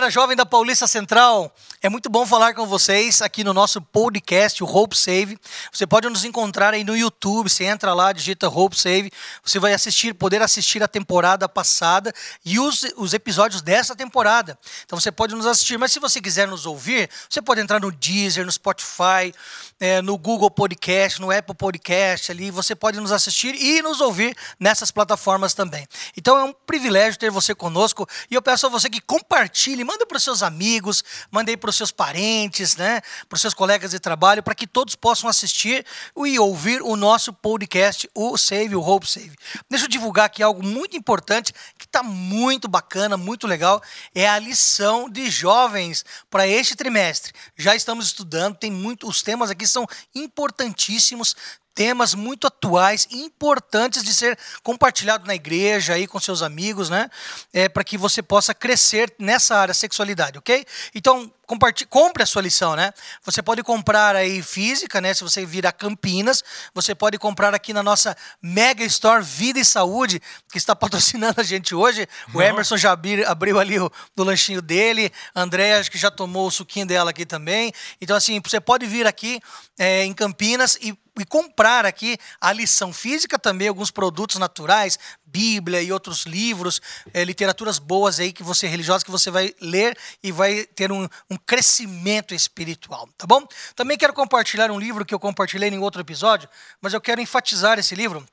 Galera jovem da Paulista Central. É muito bom falar com vocês aqui no nosso podcast, o Hope Save. Você pode nos encontrar aí no YouTube. Você entra lá, digita Hope Save. Você vai assistir, poder assistir a temporada passada e os, os episódios dessa temporada. Então você pode nos assistir. Mas se você quiser nos ouvir, você pode entrar no Deezer, no Spotify, é, no Google Podcast, no Apple Podcast ali. Você pode nos assistir e nos ouvir nessas plataformas também. Então é um privilégio ter você conosco e eu peço a você que compartilhe, manda para os seus amigos, manda aí para os seus parentes, né, para os seus colegas de trabalho, para que todos possam assistir e ouvir o nosso podcast, o Save, o Hope Save. Deixa eu divulgar aqui algo muito importante, que está muito bacana, muito legal, é a lição de jovens para este trimestre. Já estamos estudando, tem muito, os temas aqui são importantíssimos, temas muito atuais e importantes de ser compartilhado na igreja aí com seus amigos, né? É, para que você possa crescer nessa área sexualidade, ok? Então, compre a sua lição, né? Você pode comprar aí física, né? Se você vir a Campinas, você pode comprar aqui na nossa Mega Store Vida e Saúde, que está patrocinando a gente hoje. O Emerson já abriu ali o do lanchinho dele, André acho que já tomou o suquinho dela aqui também. Então, assim, você pode vir aqui é, em Campinas e e comprar aqui a lição física também, alguns produtos naturais, Bíblia e outros livros, é, literaturas boas aí que você religiosa que você vai ler e vai ter um, um crescimento espiritual, tá bom? Também quero compartilhar um livro que eu compartilhei em outro episódio, mas eu quero enfatizar esse livro,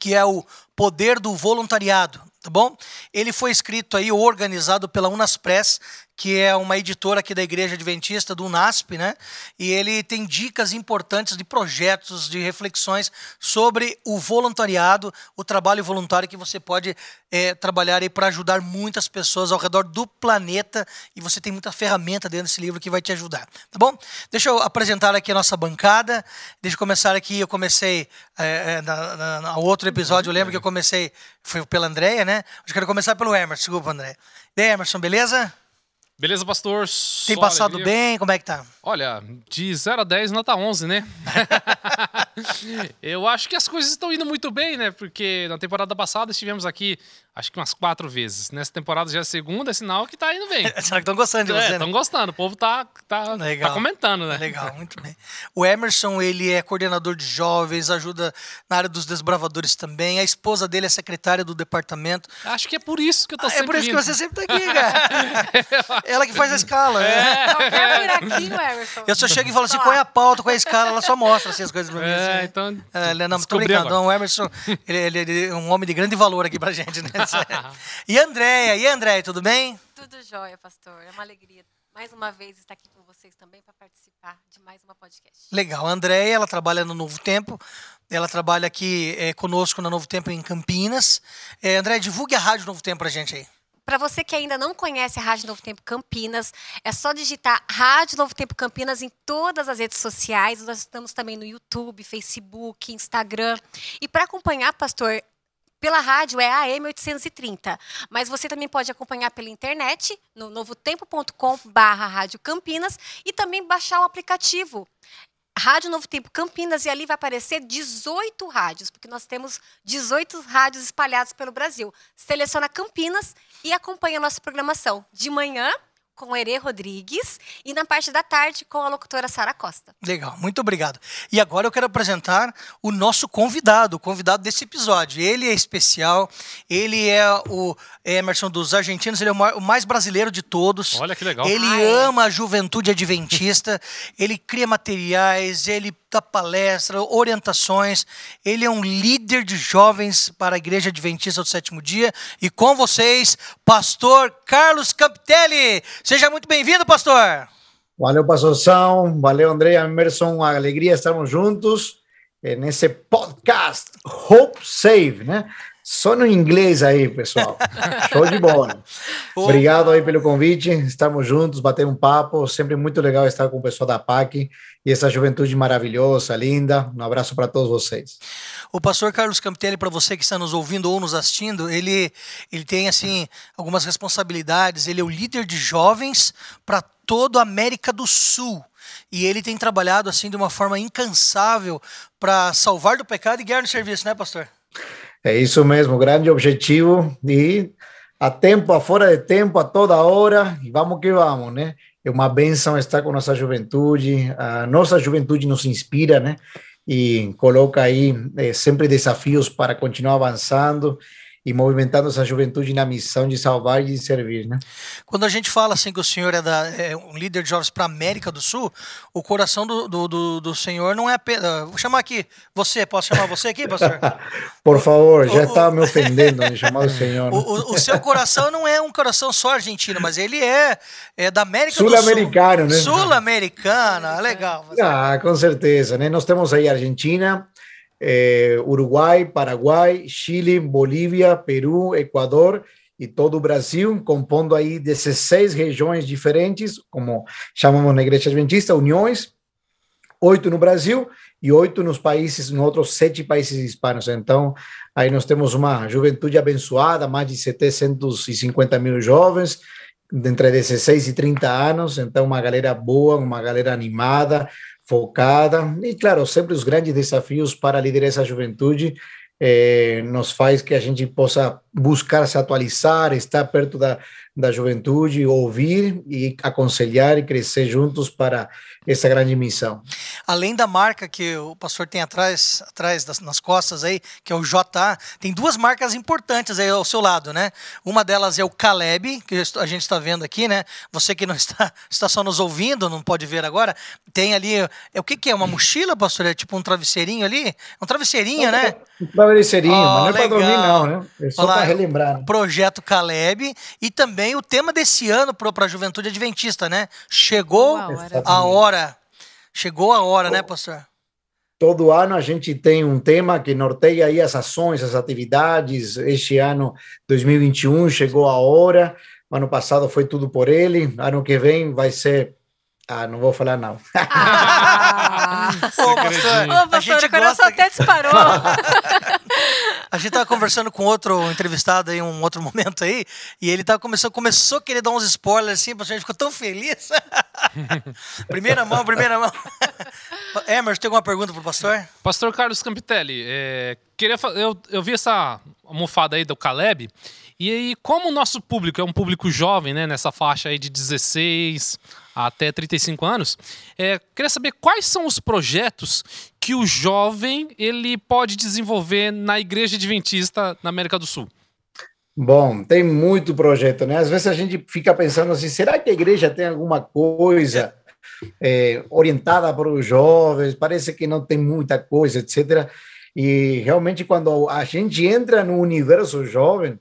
que é o Poder do Voluntariado, tá bom? Ele foi escrito aí, organizado pela Unaspress, que é uma editora aqui da Igreja Adventista, do UNASP, né? E ele tem dicas importantes de projetos, de reflexões sobre o voluntariado, o trabalho voluntário que você pode é, trabalhar aí para ajudar muitas pessoas ao redor do planeta. E você tem muita ferramenta dentro desse livro que vai te ajudar, tá bom? Deixa eu apresentar aqui a nossa bancada. Deixa eu começar aqui. Eu comecei é, na, na, na, outro episódio, eu lembro que eu comecei, foi pela Andréia, né? Eu quero começar pelo Emerson, desculpa, André. E aí, Emerson, beleza? Beleza, pastor? Tem passado alegria. bem? Como é que tá? Olha, de 0 a 10, nota 11, né? eu acho que as coisas estão indo muito bem, né? Porque na temporada passada estivemos aqui acho que umas quatro vezes. Nessa temporada já é a segunda, é sinal que tá indo bem. Será que estão gostando de é, você? Estão né? gostando. O povo tá, tá, tá comentando, né? Legal, muito bem. O Emerson, ele é coordenador de jovens, ajuda na área dos desbravadores também. A esposa dele é secretária do departamento. Acho que é por isso que eu tô ah, sempre É por isso vindo. que você sempre tá aqui, cara. Ela que faz a escala. É. Qualquer buraquinho, Emerson. Eu só chego e falo assim, qual é a pauta, qual é a escala, ela só mostra assim, as coisas pra mim. É, assim. então... É, não, tô brincando. O Emerson, ele, ele, ele, é um homem de grande valor aqui pra gente, né? E Andréia, e Andréia, tudo bem? Tudo jóia, pastor. É uma alegria mais uma vez estar aqui com vocês também para participar de mais uma podcast. Legal. A Andréia, ela trabalha no Novo Tempo. Ela trabalha aqui é, conosco no Novo Tempo em Campinas. É, Andréia, divulgue a Rádio Novo Tempo para a gente aí. Para você que ainda não conhece a Rádio Novo Tempo Campinas, é só digitar Rádio Novo Tempo Campinas em todas as redes sociais. Nós estamos também no YouTube, Facebook, Instagram. E para acompanhar, pastor, pela rádio é AM 830, mas você também pode acompanhar pela internet no novotempo.com/barra Rádio Campinas e também baixar o aplicativo Rádio Novo Tempo Campinas e ali vai aparecer 18 rádios, porque nós temos 18 rádios espalhados pelo Brasil. Seleciona Campinas e acompanha a nossa programação de manhã com o Herê Rodrigues e na parte da tarde com a locutora Sara Costa. Legal, muito obrigado. E agora eu quero apresentar o nosso convidado, o convidado desse episódio. Ele é especial, ele é o Emerson dos argentinos, ele é o mais brasileiro de todos. Olha que legal. Ele Ai. ama a juventude adventista, ele cria materiais, ele dá palestra, orientações. Ele é um líder de jovens para a Igreja Adventista do Sétimo Dia. E com vocês, pastor Carlos Campitelli. Seja muito bem-vindo, pastor. Valeu, pastorzão. Valeu, André Emerson. Uma alegria estarmos juntos nesse podcast Hope Save, né? Só no inglês aí, pessoal. Show de bola. Obrigado aí pelo convite. Estamos juntos, bater um papo. Sempre muito legal estar com o pessoal da PAC e essa juventude maravilhosa, linda. Um abraço para todos vocês. O pastor Carlos Campitelli, para você que está nos ouvindo ou nos assistindo, ele, ele tem assim algumas responsabilidades. Ele é o líder de jovens para toda a América do Sul. E ele tem trabalhado assim de uma forma incansável para salvar do pecado e guiar no serviço, né, pastor? É isso mesmo, grande objetivo e a tempo, a fora de tempo, a toda hora, e vamos que vamos, né? É uma benção estar com nossa juventude, a nossa juventude nos inspira, né? E coloca aí é, sempre desafios para continuar avançando e movimentando essa juventude na missão de salvar e de servir, né? Quando a gente fala assim que o senhor é, da, é um líder de jovens para a América do Sul, o coração do, do, do, do senhor não é apenas... Vou chamar aqui você, posso chamar você aqui, pastor? Por favor, já está me ofendendo me chamar o senhor. O, o, o, seu coração não é um coração só argentino, mas ele é, é da América do Sul. Sul-americano, né? Sul-americana, legal. Ah, com certeza, né? Nós temos aí a Argentina, eh, Uruguai, Paraguai, Chile, Bolívia, Peru, Equador e todo o Brasil, compondo aí 16 regiões diferentes, como chamamos na Igreja Adventista, uniões, oito no Brasil e oito nos países, nos outros sete países hispanos. Então, aí nós temos uma juventude abençoada, mais de 750 mil jovens, entre 16 e 30 anos, então uma galera boa, uma galera animada, focada. E, claro, sempre os grandes desafios para liderar essa juventude eh, nos faz que a gente possa buscar se atualizar, estar perto da, da juventude, ouvir e aconselhar e crescer juntos para essa grande missão. Além da marca que o pastor tem atrás, atrás das, nas costas aí, que é o JA, tem duas marcas importantes aí ao seu lado, né? Uma delas é o Caleb, que a gente está vendo aqui, né? Você que não está, está só nos ouvindo, não pode ver agora, tem ali, é o que, que é? Uma mochila, pastor? É tipo um travesseirinho ali? Um travesseirinho, né? Um travesseirinho, oh, mas não é para dormir não, né? É só para relembrar. Né? Projeto Caleb e também o tema desse ano para a juventude adventista, né? Chegou a hora. Chegou a hora, né, pastor? Todo ano a gente tem um tema que norteia aí as ações, as atividades. Este ano, 2021, chegou a hora. Ano passado foi tudo por ele. Ano que vem vai ser ah, não vou falar não. Ah, Ô, pastor, Ô, pastor, a gente o coração gosta... até disparou. A gente tava conversando com outro entrevistado aí, um outro momento aí, e ele tava começou, começou a querer dar uns spoilers assim, a gente ficou tão feliz. primeira mão, primeira mão. Emerson, tem alguma pergunta pro pastor? Pastor Carlos Campitelli, é, queria, eu, eu vi essa almofada aí do Caleb, e aí, como o nosso público é um público jovem, né, nessa faixa aí de 16 até 35 anos, é, queria saber quais são os projetos que o jovem ele pode desenvolver na igreja adventista na América do Sul. Bom, tem muito projeto, né? Às vezes a gente fica pensando assim, será que a igreja tem alguma coisa é, orientada para os jovens? Parece que não tem muita coisa, etc. E realmente quando a gente entra no universo jovem,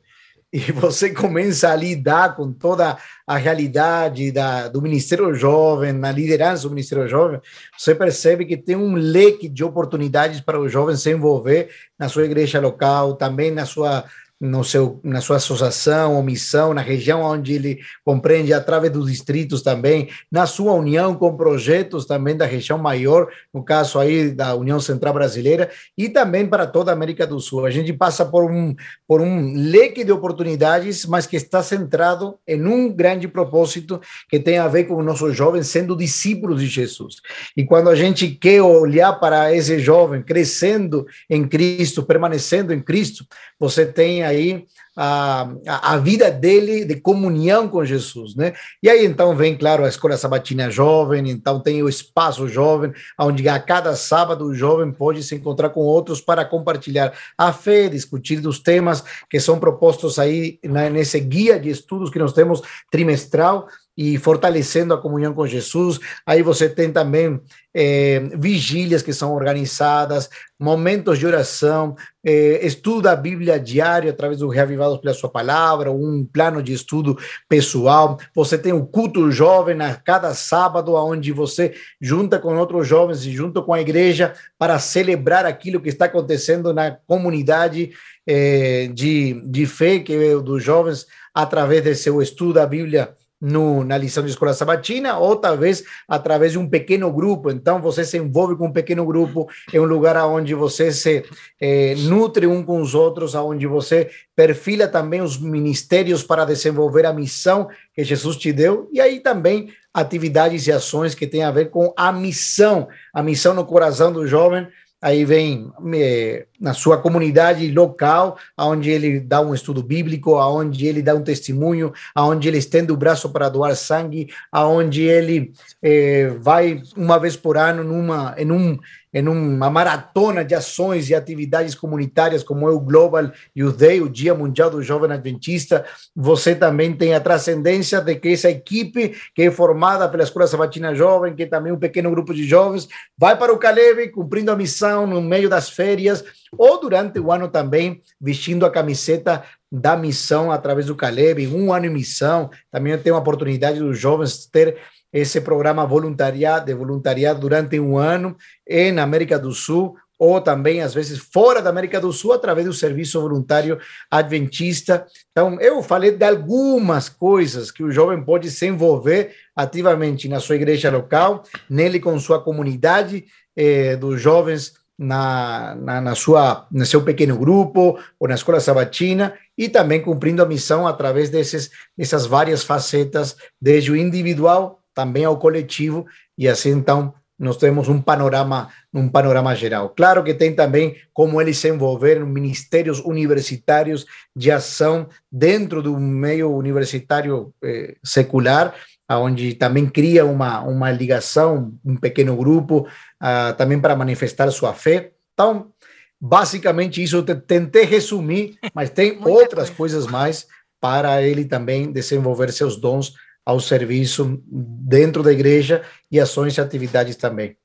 e você começa a lidar com toda a realidade da, do Ministério Jovem, na liderança do Ministério Jovem, você percebe que tem um leque de oportunidades para o jovem se envolver na sua igreja local, também na sua no seu, na sua associação ou missão, na região onde ele compreende, através dos distritos também, na sua união com projetos também da região maior, no caso aí da União Central Brasileira, e também para toda a América do Sul. A gente passa por um, por um leque de oportunidades, mas que está centrado em um grande propósito que tem a ver com os nossos jovens sendo discípulos de Jesus. E quando a gente quer olhar para esse jovem crescendo em Cristo, permanecendo em Cristo, você tem aí a, a, vida dele de comunhão com Jesus, né? E aí então vem, claro, a escola sabatina jovem, então tem o espaço jovem, onde a cada sábado o jovem pode se encontrar com outros para compartilhar a fé, discutir dos temas que são propostos aí nesse guia de estudos que nós temos trimestral e fortalecendo a comunhão com Jesus. Aí você tem também é, vigílias que são organizadas, momentos de oração, é, da Bíblia diário através do Reavivados pela Sua Palavra, um plano de estudo pessoal. Você tem o culto jovem a cada sábado, onde você junta com outros jovens e junto com a igreja para celebrar aquilo que está acontecendo na comunidade é, de, de fé que é dos jovens através do seu estudo da Bíblia no, na lição de escola sabatina, ou talvez através de um pequeno grupo. Então, você se envolve com um pequeno grupo, é um lugar onde você se eh, nutre um com os outros, onde você perfila também os ministérios para desenvolver a missão que Jesus te deu, e aí também atividades e ações que têm a ver com a missão, a missão no coração do jovem, aí vem é, na sua comunidade local, aonde ele dá um estudo bíblico, aonde ele dá um testemunho, aonde ele estende o braço para doar sangue, aonde ele é, vai uma vez por ano numa, em um em uma maratona de ações e atividades comunitárias, como é o Global Youth Day, o Dia Mundial do Jovem Adventista, você também tem a transcendência de que essa equipe, que é formada pela Escola Sabatina Jovem, que é também um pequeno grupo de jovens, vai para o Caleb cumprindo a missão no meio das férias, ou durante o ano também, vestindo a camiseta da missão através do Caleb, um ano em missão. Também tem a oportunidade dos jovens ter esse programa voluntariado, de voluntariado durante um ano em América do Sul, ou também, às vezes, fora da América do Sul, através do Serviço Voluntário Adventista. Então, eu falei de algumas coisas que o jovem pode se envolver ativamente na sua igreja local, nele com sua comunidade eh, dos jovens na, na, na, sua, no seu pequeno grupo ou na escola sabatina e também cumprindo a missão através desses, dessas várias facetas, desde o individual também ao coletivo e assim então nós temos um panorama um panorama geral. Claro que tem também como eles se envolver em ministérios universitários de ação dentro do meio universitário eh, secular, onde também cria uma, uma ligação, um pequeno grupo, uh, também para manifestar sua fé. Então, basicamente isso eu tentei resumir, mas tem outras coisa. coisas mais para ele também desenvolver seus dons ao serviço dentro da igreja e ações e atividades também.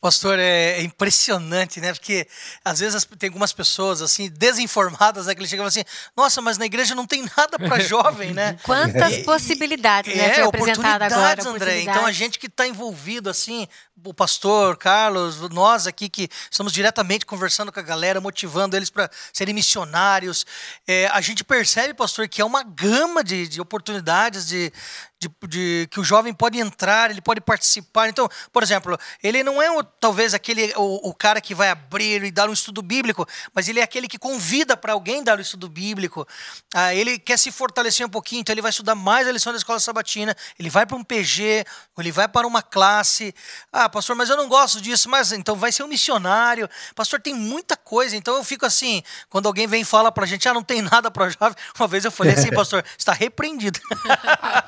Pastor, é, é, impressionante, né? Porque às vezes tem algumas pessoas assim desinformadas, né, que eles chegam assim: "Nossa, mas na igreja não tem nada para jovem, né?" Quantas e, possibilidades, né? É, oportunidades, agora, André. Então a gente que está envolvido assim, o pastor Carlos, nós aqui que estamos diretamente conversando com a galera, motivando eles para serem missionários, é, a gente percebe, pastor, que é uma gama de, de oportunidades de, de, de, que o jovem pode entrar, ele pode participar. Então, por exemplo, ele não é o, talvez aquele o, o, cara que vai abrir e dar um estudo bíblico, mas ele é aquele que convida para alguém dar o um estudo bíblico. Ah, ele quer se fortalecer um pouquinho, então ele vai estudar mais a lição da escola sabatina, ele vai para um PG, ele vai para uma classe. Ah, pastor, mas eu não gosto disso, mas então vai ser um missionário. Pastor, tem muita coisa. Então eu fico assim, quando alguém vem e fala para a gente, ah, não tem nada para jovem. Uma vez eu falei assim, pastor, está repreendido.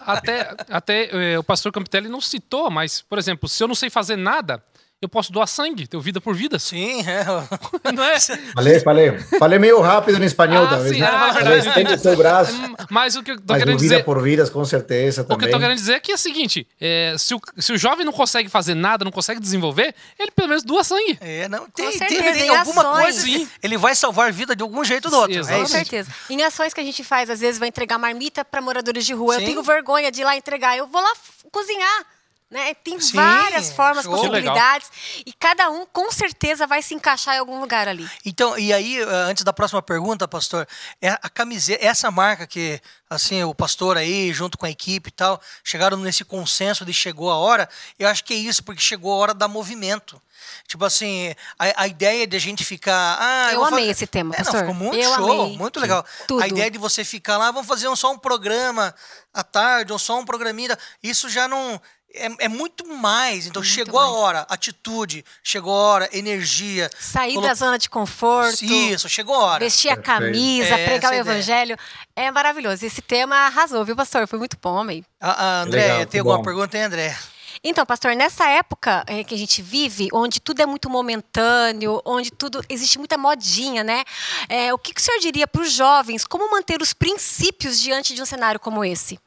Até até, eh, o pastor Campitelli não citou, mas, por exemplo, se eu não sei fazer nada, eu posso doar sangue, ter vida por vida. Sim, é. Não é? Falei, falei. Falei meio rápido no espanhol, ah, talvez. Sim, né? é. Estende o seu braço. Mas o que eu tô querendo dizer. Vida por vidas, com certeza. Também. O que eu tô querendo dizer é que é o seguinte: é, se, o, se o jovem não consegue fazer nada, não consegue desenvolver, ele pelo menos doa sangue. É, não. Tem, certeza, tem, tem alguma coisa. Sim. Ele vai salvar a vida de algum jeito ou do outro. Sim, é com certeza. Em ações que a gente faz, às vezes vai entregar marmita para moradores de rua. Sim. Eu tenho vergonha de ir lá entregar. Eu vou lá cozinhar. Né? Tem Sim, várias formas, show. possibilidades, e cada um com certeza vai se encaixar em algum lugar ali. Então, e aí, eh, antes da próxima pergunta, pastor, é a camiseta, essa marca que assim o pastor aí, junto com a equipe e tal, chegaram nesse consenso de chegou a hora, eu acho que é isso, porque chegou a hora da movimento. Tipo assim, a, a ideia de a gente ficar. Ah, eu, amei fazer... esse tema, pastor. É, não, ficou muito eu show, amei. muito legal. Tudo. A ideia de você ficar lá, vamos fazer um, só um programa à tarde, ou só um programinha. Isso já não é, é, muito mais. Então, muito chegou mais. a hora, atitude, chegou a hora, energia. Sair colo... da zona de conforto. Isso, chegou a hora. Vestir a camisa, é, pregar o evangelho. É maravilhoso. Esse tema arrasou, viu, pastor? Foi muito bom, amei. A, a André, Legal, tem alguma bom. pergunta, hein, André? Então, pastor, nessa época é, que a gente vive, onde tudo é muito momentâneo, onde tudo existe muita modinha, né? É, o que, que o senhor diria para os jovens? Como manter os princípios diante de um cenário como esse?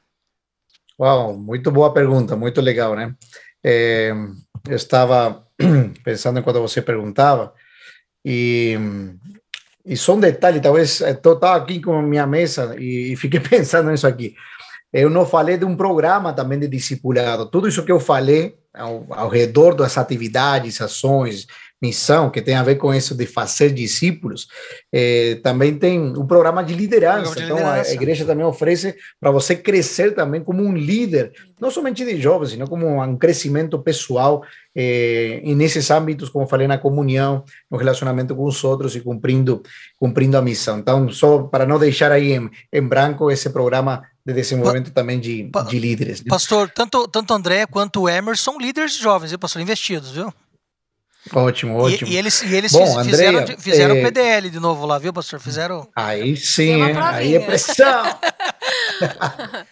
Uau, muito boa pergunta, muito legal, né? É, eu estava pensando enquanto você perguntava, e, e só um detalhe, talvez, eu estava aqui com minha mesa e, e fiquei pensando nisso aqui. Eu não falei de um programa também de discipulado. Tudo isso que eu falei ao, ao redor das atividades, ações, missão, que tem a ver com isso de fazer discípulos, eh, também tem um programa de liderança. De então, liderança. a igreja também oferece para você crescer também como um líder, não somente de jovens, sino como um crescimento pessoal eh, e nesses âmbitos, como falei, na comunhão, no relacionamento com os outros e cumprindo, cumprindo a missão. Então, só para não deixar aí em, em branco esse programa de desenvolvimento pa, também de, de líderes. Pastor, tanto, tanto André quanto o Emerson são líderes jovens, viu, pastor? Investidos, viu? Ótimo, ótimo. E, e eles, e eles Bom, fiz- Andrea, fizeram, fizeram é- PDL de novo lá, viu, pastor? Fizeram. Aí sim, aí é pressão.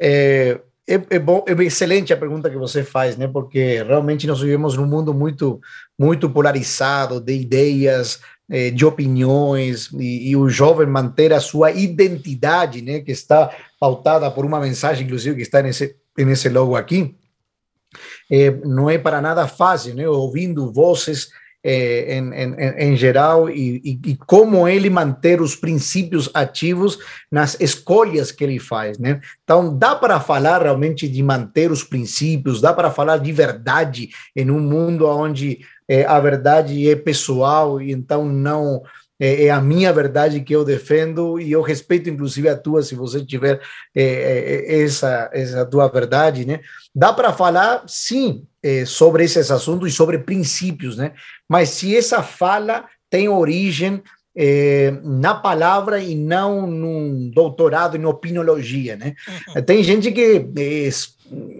é, é, é bom, é excelente a pergunta que você faz, né? Porque realmente nós vivemos num mundo muito, muito polarizado de ideias, eh, de opiniões e, e o jovem manter a sua identidade, né? Que está pautada por uma mensagem, inclusive que está nesse nesse logo aqui. Eh, não é para nada fácil, né? Ouvindo vozes eh, em, em, em geral e, e, e como ele manter os princípios ativos nas escolhas que ele faz, né? Então, dá para falar realmente de manter os princípios, dá para falar de verdade em um mundo onde eh, a verdade é pessoal e então não é, é a minha verdade que eu defendo e eu respeito inclusive a tua se você tiver eh, eh, essa essa tua verdade, né? Dá para falar sim eh, sobre esses assuntos e sobre princípios, né? Mas se essa fala tem origem eh, na palavra e não num doutorado em opinologia, né? Tem gente que é, é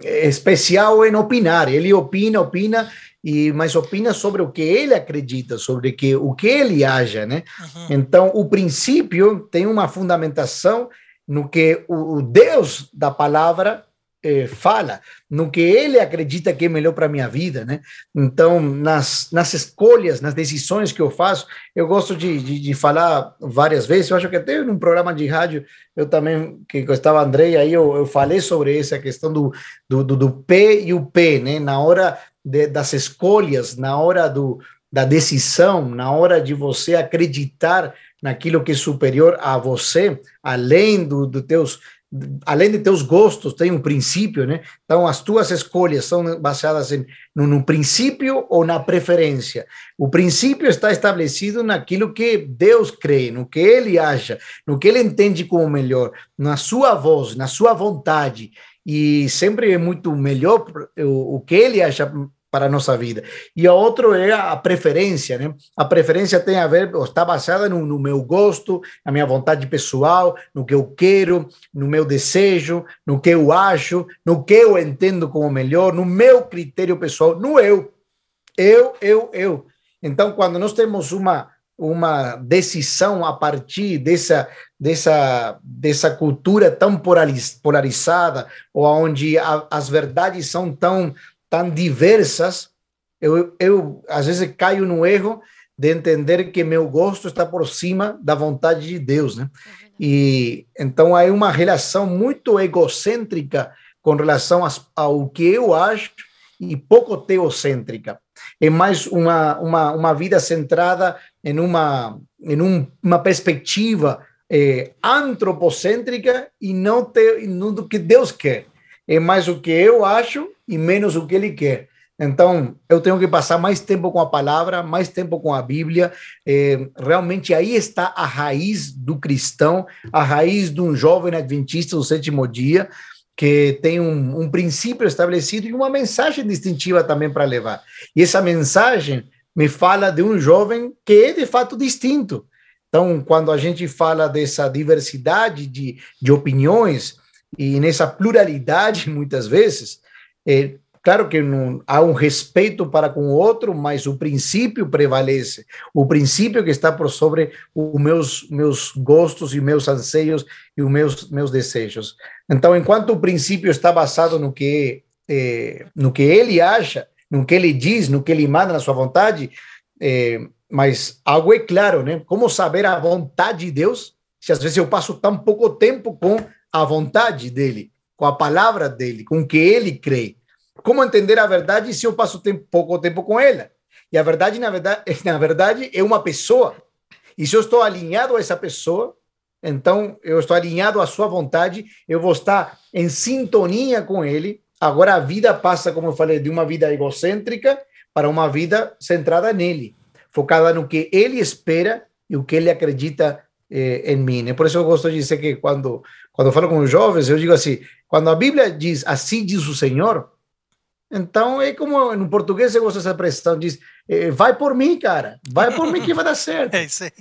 especial em opinar, ele opina, opina, e mas opina sobre o que ele acredita, sobre que, o que ele acha, né? Então, o princípio tem uma fundamentação no que o, o Deus da palavra eh, fala, no que ele acredita que é melhor para a minha vida, né? Então, nas, nas escolhas, nas decisões que eu faço, eu gosto de, de, de falar várias vezes, eu acho que até num programa de rádio, eu também, que estava Andrei, aí eu, eu falei sobre essa questão do, do, do, do P e o P, né? Na hora de, das escolhas, na hora do, da decisão, na hora de você acreditar naquilo que é superior a você, além do, do teus além de teus gostos, tem um princípio, né? Então, as tuas escolhas são baseadas em, no, no princípio ou na preferência. O princípio está estabelecido naquilo que Deus crê, no que ele acha, no que ele entende como melhor, na sua voz, na sua vontade. E sempre é muito melhor o, o que ele acha para a nossa vida. E a outro é a preferência, né? A preferência tem a ver, está baseada no, no, meu gosto, na minha vontade pessoal, no que eu quero, no meu desejo, no que eu acho, no que eu entendo como melhor, no meu critério pessoal, no eu. Eu, eu, eu. Então, quando nós temos uma uma decisão a partir dessa dessa dessa cultura tão polariz, polarizada ou onde a, as verdades são tão tão diversas, eu, eu às vezes caio no erro de entender que meu gosto está por cima da vontade de Deus, né? E então há uma relação muito egocêntrica com relação às, ao que eu acho e pouco teocêntrica. É mais uma, uma, uma vida centrada em uma, em um, uma perspectiva eh, antropocêntrica e não, te, não do que Deus quer. É mais o que eu acho e menos o que ele quer. Então, eu tenho que passar mais tempo com a palavra, mais tempo com a Bíblia. É, realmente aí está a raiz do cristão, a raiz de um jovem adventista do sétimo dia, que tem um, um princípio estabelecido e uma mensagem distintiva também para levar. E essa mensagem me fala de um jovem que é de fato distinto. Então, quando a gente fala dessa diversidade de, de opiniões, e nessa pluralidade, muitas vezes, é, claro que não, há um respeito para com o outro, mas o princípio prevalece, o princípio que está por sobre os meus, meus gostos e meus anseios e os meus, meus desejos. Então, enquanto o princípio está basado no que, é, no que ele acha, no que ele diz, no que ele manda na sua vontade, é, mas algo é claro, né? Como saber a vontade de Deus se às vezes eu passo tão pouco tempo com a vontade dele, com a palavra dele, com o que ele crê. Como entender a verdade se eu passo tempo, pouco tempo com ela? E a verdade, na verdade, na verdade, é uma pessoa. E se eu estou alinhado a essa pessoa, então eu estou alinhado à sua vontade, eu vou estar em sintonia com ele. Agora a vida passa, como eu falei, de uma vida egocêntrica para uma vida centrada nele, focada no que ele espera e o que ele acredita eh, em mim. Né? Por isso eu gosto de dizer que quando quando eu falo com os jovens, eu digo assim: quando a Bíblia diz assim diz o Senhor, então é como no português eu gosto dessa expressão: diz, eh, vai por mim, cara, vai por mim que vai dar certo. É isso aí.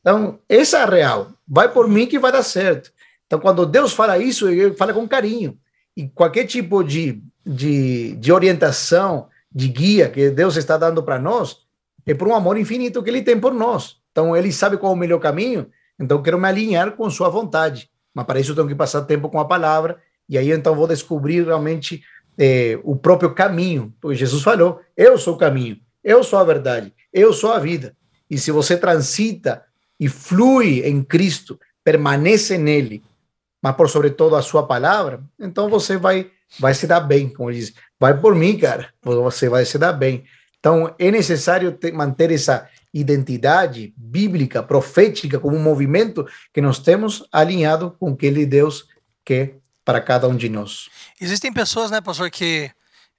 Então, essa é a real, vai por mim que vai dar certo. Então, quando Deus fala isso, ele fala com carinho. E qualquer tipo de, de, de orientação, de guia que Deus está dando para nós, é por um amor infinito que Ele tem por nós. Então, Ele sabe qual é o melhor caminho, então quero me alinhar com Sua vontade. Mas para isso eu tenho que passar tempo com a palavra, e aí então vou descobrir realmente é, o próprio caminho. Porque Jesus falou: Eu sou o caminho, eu sou a verdade, eu sou a vida. E se você transita e flui em Cristo, permanece nele, mas por sobre todo a sua palavra, então você vai vai se dar bem, como ele diz. Vai por mim, cara, você vai se dar bem. Então é necessário ter, manter essa identidade bíblica, profética, como um movimento que nós temos alinhado com aquele Deus que para cada um de nós. Existem pessoas, né, pastor, que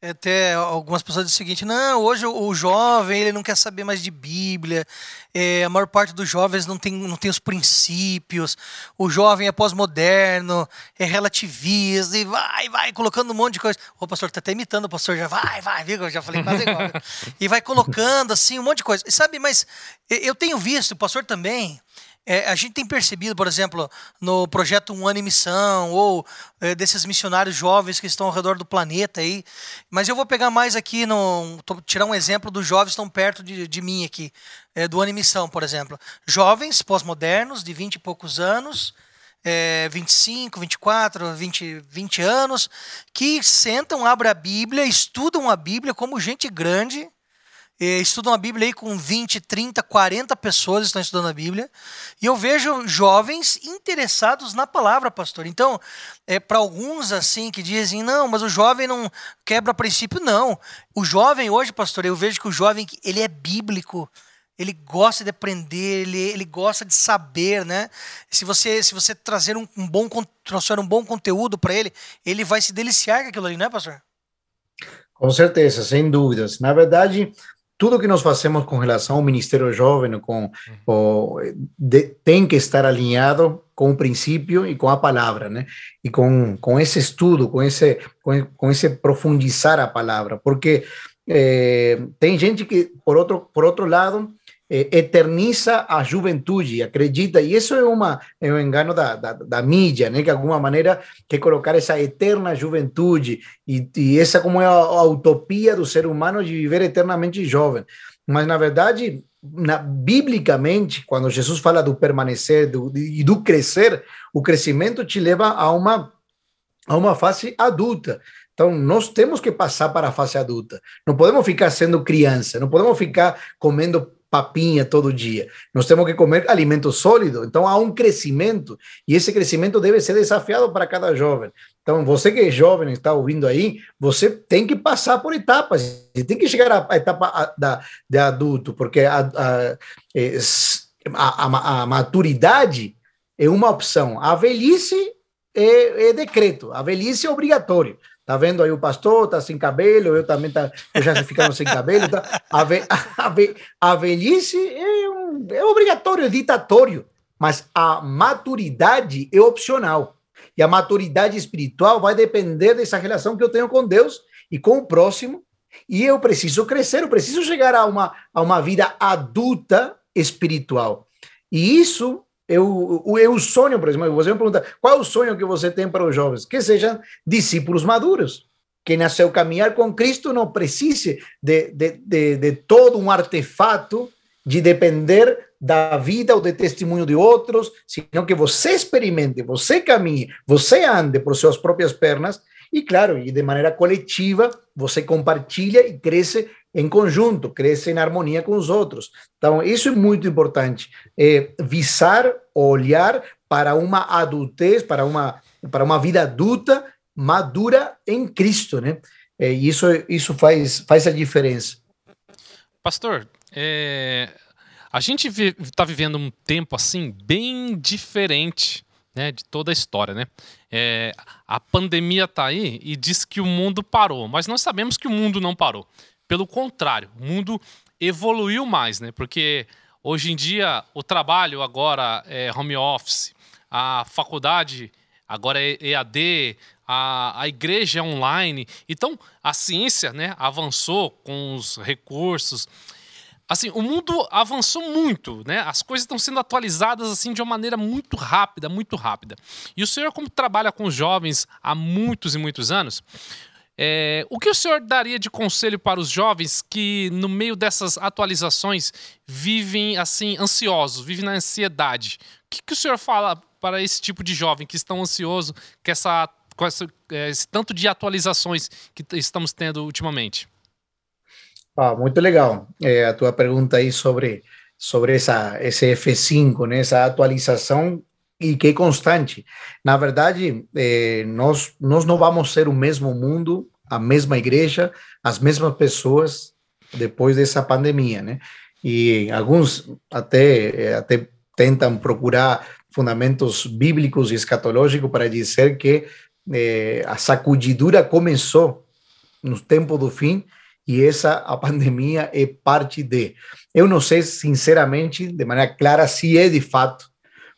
até algumas pessoas dizem o seguinte: não, hoje o, jovem ele não quer saber mais de Bíblia, é, a maior parte dos jovens não tem, não tem os princípios, o jovem é pós-moderno, é relativista, e vai, vai, colocando um monte de coisa. O pastor está até imitando o pastor, já vai, vai, viu? Eu já falei quase igual. e vai colocando assim um monte de coisa. E sabe, mas eu tenho visto, o pastor também, é, a gente tem percebido, por exemplo, no projeto Um Ano em Missão, ou é, desses missionários jovens que estão ao redor do planeta aí, mas eu vou pegar mais aqui, no, tirar um exemplo dos jovens que estão perto de, de mim aqui, é, do Ano em Missão, por exemplo. Jovens pós-modernos, de 20 e poucos anos, é, 25, 24, 20, 20 anos, que sentam, abrem a Bíblia, estudam a Bíblia como gente grande, estudam a Bíblia aí com 20, 30, 40 pessoas estão estudando a Bíblia. E eu vejo jovens interessados na palavra, pastor. Então, é para alguns assim que dizem, não, mas o jovem não quebra princípio, não. O jovem hoje, pastor, eu vejo que o jovem ele é bíblico. Ele gosta de aprender, ele, ele gosta de saber, né? Se você se você trazer um, um bom trouxer um bom conteúdo para ele, ele vai se deliciar com aquilo ali, né, pastor? Com certeza, sem dúvidas. Na verdade, tudo que nós fazemos com relação ao Ministério Jovem com, o, de, tem que estar alinhado com o princípio e com a palavra, né? E com, com esse estudo, com esse, com, com esse profundizar a palavra, porque é, tem gente que, por outro, por outro lado, eterniza a juventude, acredita, e isso é, uma, é um engano da, da, da, mídia, né? que de alguma maneira quer colocar essa eterna juventude, e, e essa como é a, a, utopia do ser humano de viver eternamente jovem. Mas, na verdade, na, biblicamente, quando Jesus fala do permanecer do, e do crescer, o crescimento te leva a uma, a uma fase adulta. Então, nós temos que passar para a fase adulta. Não podemos ficar sendo criança, não podemos ficar comendo papinha todo dia. Nós temos que comer alimento sólido. Então há um crescimento e esse crescimento deve ser desafiado para cada jovem. Então você que é jovem está ouvindo aí, você tem que passar por etapas. Você tem que chegar à etapa da, de adulto, porque a, a, a, a maturidade é uma opção. A velhice é, é decreto. A velhice é obrigatório. Tá vendo aí o pastor, tá sem cabelo, eu também tá, eu já ficando sem cabelo. Tá? A, ve, a, ve, a velhice é, um, é obrigatório, é ditatório, mas a maturidade é opcional. E a maturidade espiritual vai depender dessa relação que eu tenho com Deus e com o próximo. E eu preciso crescer, eu preciso chegar a uma, a uma vida adulta espiritual. E isso eu, eu sonho, por exemplo, você me pergunta qual é o sonho que você tem para os jovens? Que sejam discípulos maduros. Que no seu caminhar com Cristo não precise de, de, de, de todo um artefato de depender da vida ou de testemunho de outros, sino que você experimente, você caminhe, você ande por suas próprias pernas e, claro, e de maneira coletiva, você compartilha e cresce em conjunto, cresce em harmonia com os outros. Então, isso é muito importante. É visar, olhar para uma adultez, para uma, para uma vida adulta madura em Cristo, né? É, isso, isso faz, faz a diferença. Pastor, é, a gente está vivendo um tempo assim bem diferente né, de toda a história, né? É, a pandemia está aí e diz que o mundo parou, mas nós sabemos que o mundo não parou. Pelo contrário, o mundo evoluiu mais, né? Porque hoje em dia o trabalho agora é home office, a faculdade agora é EAD, a, a igreja é online. Então a ciência, né, avançou com os recursos. Assim, o mundo avançou muito, né? As coisas estão sendo atualizadas assim de uma maneira muito rápida, muito rápida. E o senhor, como trabalha com jovens há muitos e muitos anos, É, o que o senhor daria de conselho para os jovens que, no meio dessas atualizações, vivem assim ansiosos, vivem na ansiedade? O que, que o senhor fala para esse tipo de jovem que estão ansioso com, essa, com essa, é, esse tanto de atualizações que estamos tendo ultimamente? Ah, muito legal é, a tua pergunta aí sobre sobre essa esse F5, né, essa atualização e que é constante. Na verdade, eh, nós, nós não vamos ser o mesmo mundo, a mesma igreja, as mesmas pessoas depois dessa pandemia, né? E alguns até, eh, até tentam procurar fundamentos bíblicos e escatológicos para dizer que eh, a sacudidura começou no tempo do fim e essa a pandemia é parte de. Eu não sei, sinceramente, de maneira clara, se é de fato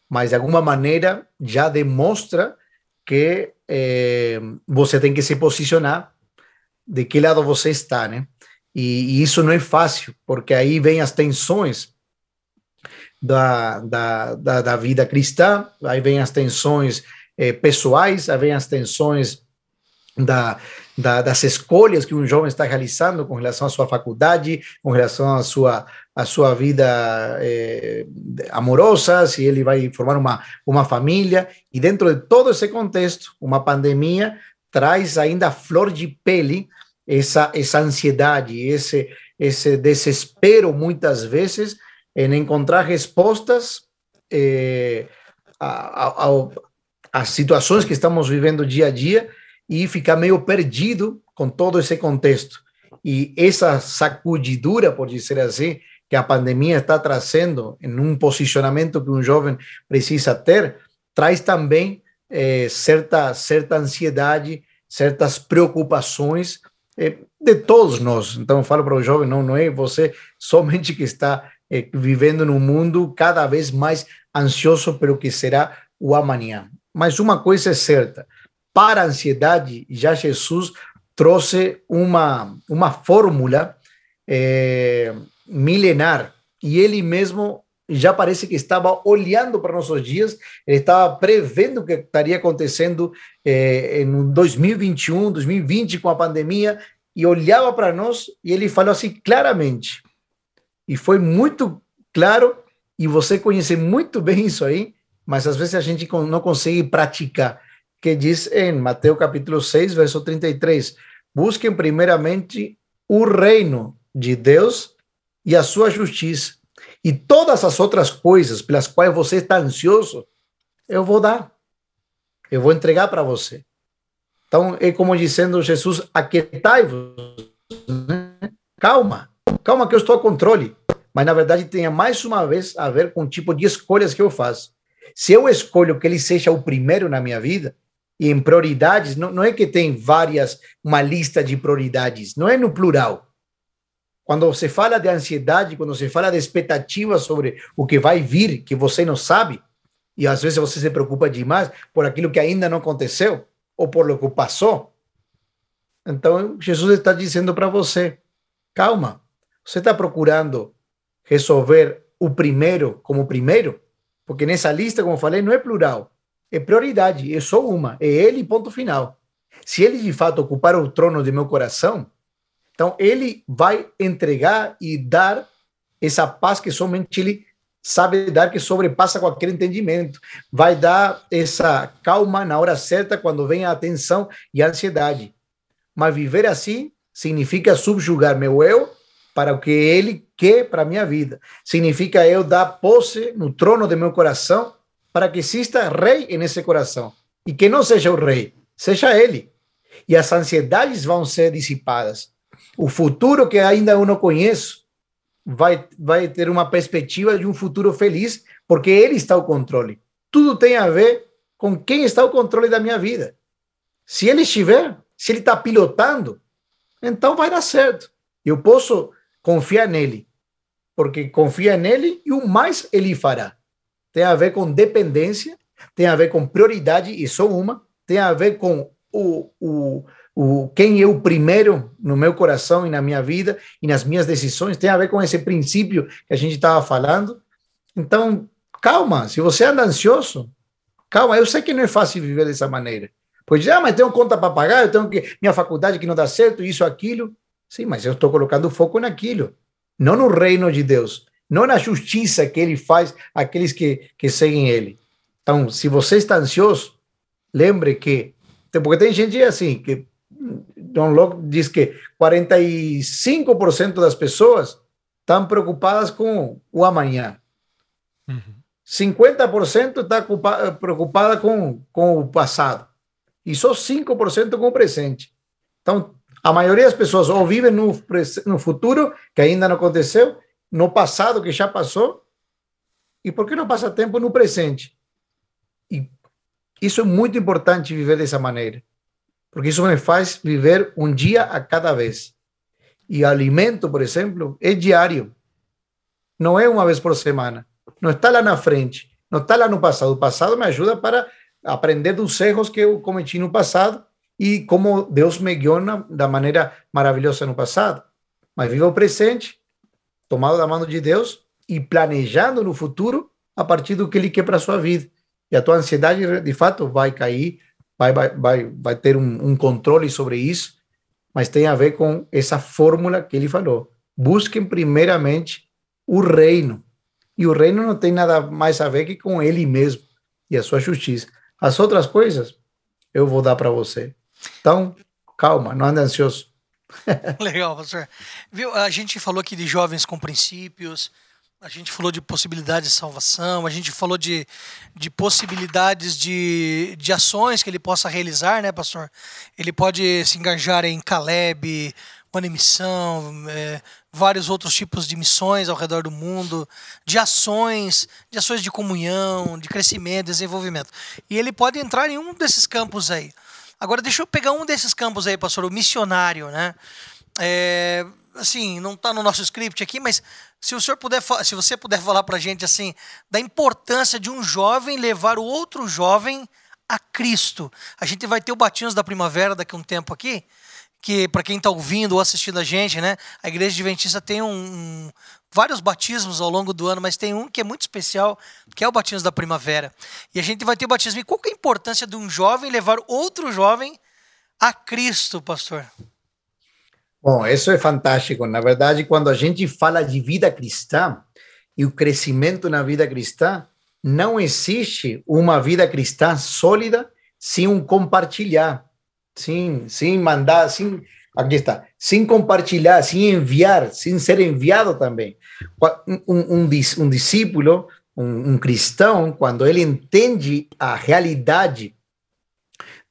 mas de alguma maneira já demonstra que é, você tem que se posicionar de que lado você está, né? E, e, isso não é fácil, porque aí vem as tensões da, da, da, da vida cristã, aí vem as tensões é, pessoais, aí vem as tensões da, da, das escolhas que um jovem está realizando com relação à sua faculdade, com relação à sua, à sua vida eh, amorosa, se ele vai formar uma, uma família. E dentro de todo esse contexto, uma pandemia traz ainda flor de pele essa, essa ansiedade, esse, esse desespero, muitas vezes, em encontrar respostas eh, a, a, a, situações que estamos vivendo dia a dia e ficar meio perdido com todo esse contexto. E essa sacudidura, por dizer assim, que a pandemia está trazendo em um posicionamento que um jovem precisa ter, traz também eh, certa, certa ansiedade, certas preocupações eh, de todos nós. Então, eu falo para o jovem, não, não é você somente que está eh, vivendo num mundo cada vez mais ansioso pelo que será o amanhã. Mas uma coisa é certa, para a ansiedade, já Jesus trouxe uma, uma fórmula é, milenar e ele mesmo já parece que estava olhando para nossos dias, ele estava prevendo o que estaria acontecendo é, em 2021, 2020 com a pandemia e olhava para nós e ele falou assim claramente. E foi muito claro e você conhece muito bem isso aí, mas às vezes a gente não consegue praticar que diz em Mateus capítulo 6, verso 33, busquem primeiramente o reino de Deus e a sua justiça, e todas as outras coisas pelas quais você está ansioso, eu vou dar, eu vou entregar para você. Então, é como dizendo Jesus, aquietai-vos, né? calma, calma que eu estou a controle. Mas, na verdade, tem mais uma vez a ver com o tipo de escolhas que eu faço. Se eu escolho que ele seja o primeiro na minha vida, e em prioridades, não, não é que tem várias, uma lista de prioridades, não é no plural. Quando você fala de ansiedade, quando você fala de expectativa sobre o que vai vir, que você não sabe, e às vezes você se preocupa demais por aquilo que ainda não aconteceu, ou por o que passou. Então, Jesus está dizendo para você: calma, você está procurando resolver o primeiro como primeiro, porque nessa lista, como falei, não é plural é prioridade, é só uma, é ele, ponto final. Se ele de fato ocupar o trono de meu coração, então ele vai entregar e dar essa paz que somente ele sabe dar, que sobrepassa qualquer entendimento. Vai dar essa calma na hora certa quando vem a atenção e a ansiedade. Mas viver assim significa subjugar meu eu para o que ele quer para a minha vida. Significa eu dar posse no trono de meu coração para que exista rei nesse coração. E que não seja o rei, seja ele. E as ansiedades vão ser dissipadas. O futuro que ainda eu não conheço vai, vai ter uma perspectiva de um futuro feliz, porque ele está ao controle. Tudo tem a ver com quem está ao controle da minha vida. Se ele estiver, se ele está pilotando, então vai dar certo. Eu posso confiar nele, porque confia nele e o mais ele fará tem a ver com dependência, tem a ver com prioridade, e só uma, tem a ver com o, o, o quem é o primeiro no meu coração e na minha vida e nas minhas decisões, tem a ver com esse princípio que a gente estava falando. Então, calma, se você anda ansioso, calma, eu sei que não é fácil viver dessa maneira, Pois diz, ah, mas tenho conta para pagar, eu tenho que minha faculdade que não dá certo, isso, aquilo. Sim, mas eu estou colocando foco naquilo, não no reino de Deus, não na justiça que ele faz àqueles que, que seguem ele. Então, se você está ansioso, lembre que, porque tem gente assim, que John Locke diz que 45% das pessoas estão preocupadas com o amanhã. Uhum. 50% está preocupada com, com o passado. E só 5% com o presente. Então, a maioria das pessoas ou vivem no, no futuro, que ainda não aconteceu, no passado, que já passou, e por que não passa tempo no presente? E isso é muito importante viver dessa maneira, porque isso me faz viver um dia a cada vez. E alimento, por exemplo, é diário, não é uma vez por semana, não está lá na frente, não está lá no passado. O passado me ajuda para aprender dos erros que eu cometi no passado e como Deus me guiou na, da maneira maravilhosa no passado. Mas viva o presente, tomado da mão de Deus e planejando no futuro a partir do que Ele quer para a sua vida. E a tua ansiedade, de fato, vai cair, vai, vai, vai, vai ter um, um controle sobre isso, mas tem a ver com essa fórmula que Ele falou. Busquem primeiramente o reino. E o reino não tem nada mais a ver que com Ele mesmo e a sua justiça. As outras coisas eu vou dar para você. Então, calma, não ande ansioso. Legal, pastor. Viu, a gente falou aqui de jovens com princípios, a gente falou de possibilidades de salvação, a gente falou de, de possibilidades de, de ações que ele possa realizar, né, pastor? Ele pode se engajar em Caleb, uma missão, é, vários outros tipos de missões ao redor do mundo, de ações, de ações de comunhão, de crescimento, desenvolvimento. E ele pode entrar em um desses campos aí. Agora, deixa eu pegar um desses campos aí, pastor, o missionário, né? É, assim, não está no nosso script aqui, mas se o senhor puder, se você puder falar para a gente assim da importância de um jovem levar o outro jovem a Cristo. A gente vai ter o Batismos da Primavera daqui a um tempo aqui, que para quem está ouvindo ou assistindo a gente, né, a Igreja Adventista tem um, um, vários batismos ao longo do ano, mas tem um que é muito especial, que é o batismo da primavera. E a gente vai ter o batismo. E qual é a importância de um jovem levar outro jovem a Cristo, pastor? Bom, isso é fantástico. Na verdade, quando a gente fala de vida cristã e o crescimento na vida cristã, não existe uma vida cristã sólida sem um compartilhar, sem, sem mandar, sem Aqui está. Sem compartilhar, sem enviar, sem ser enviado também. Um, um, um discípulo, um, um cristão, quando ele entende a realidade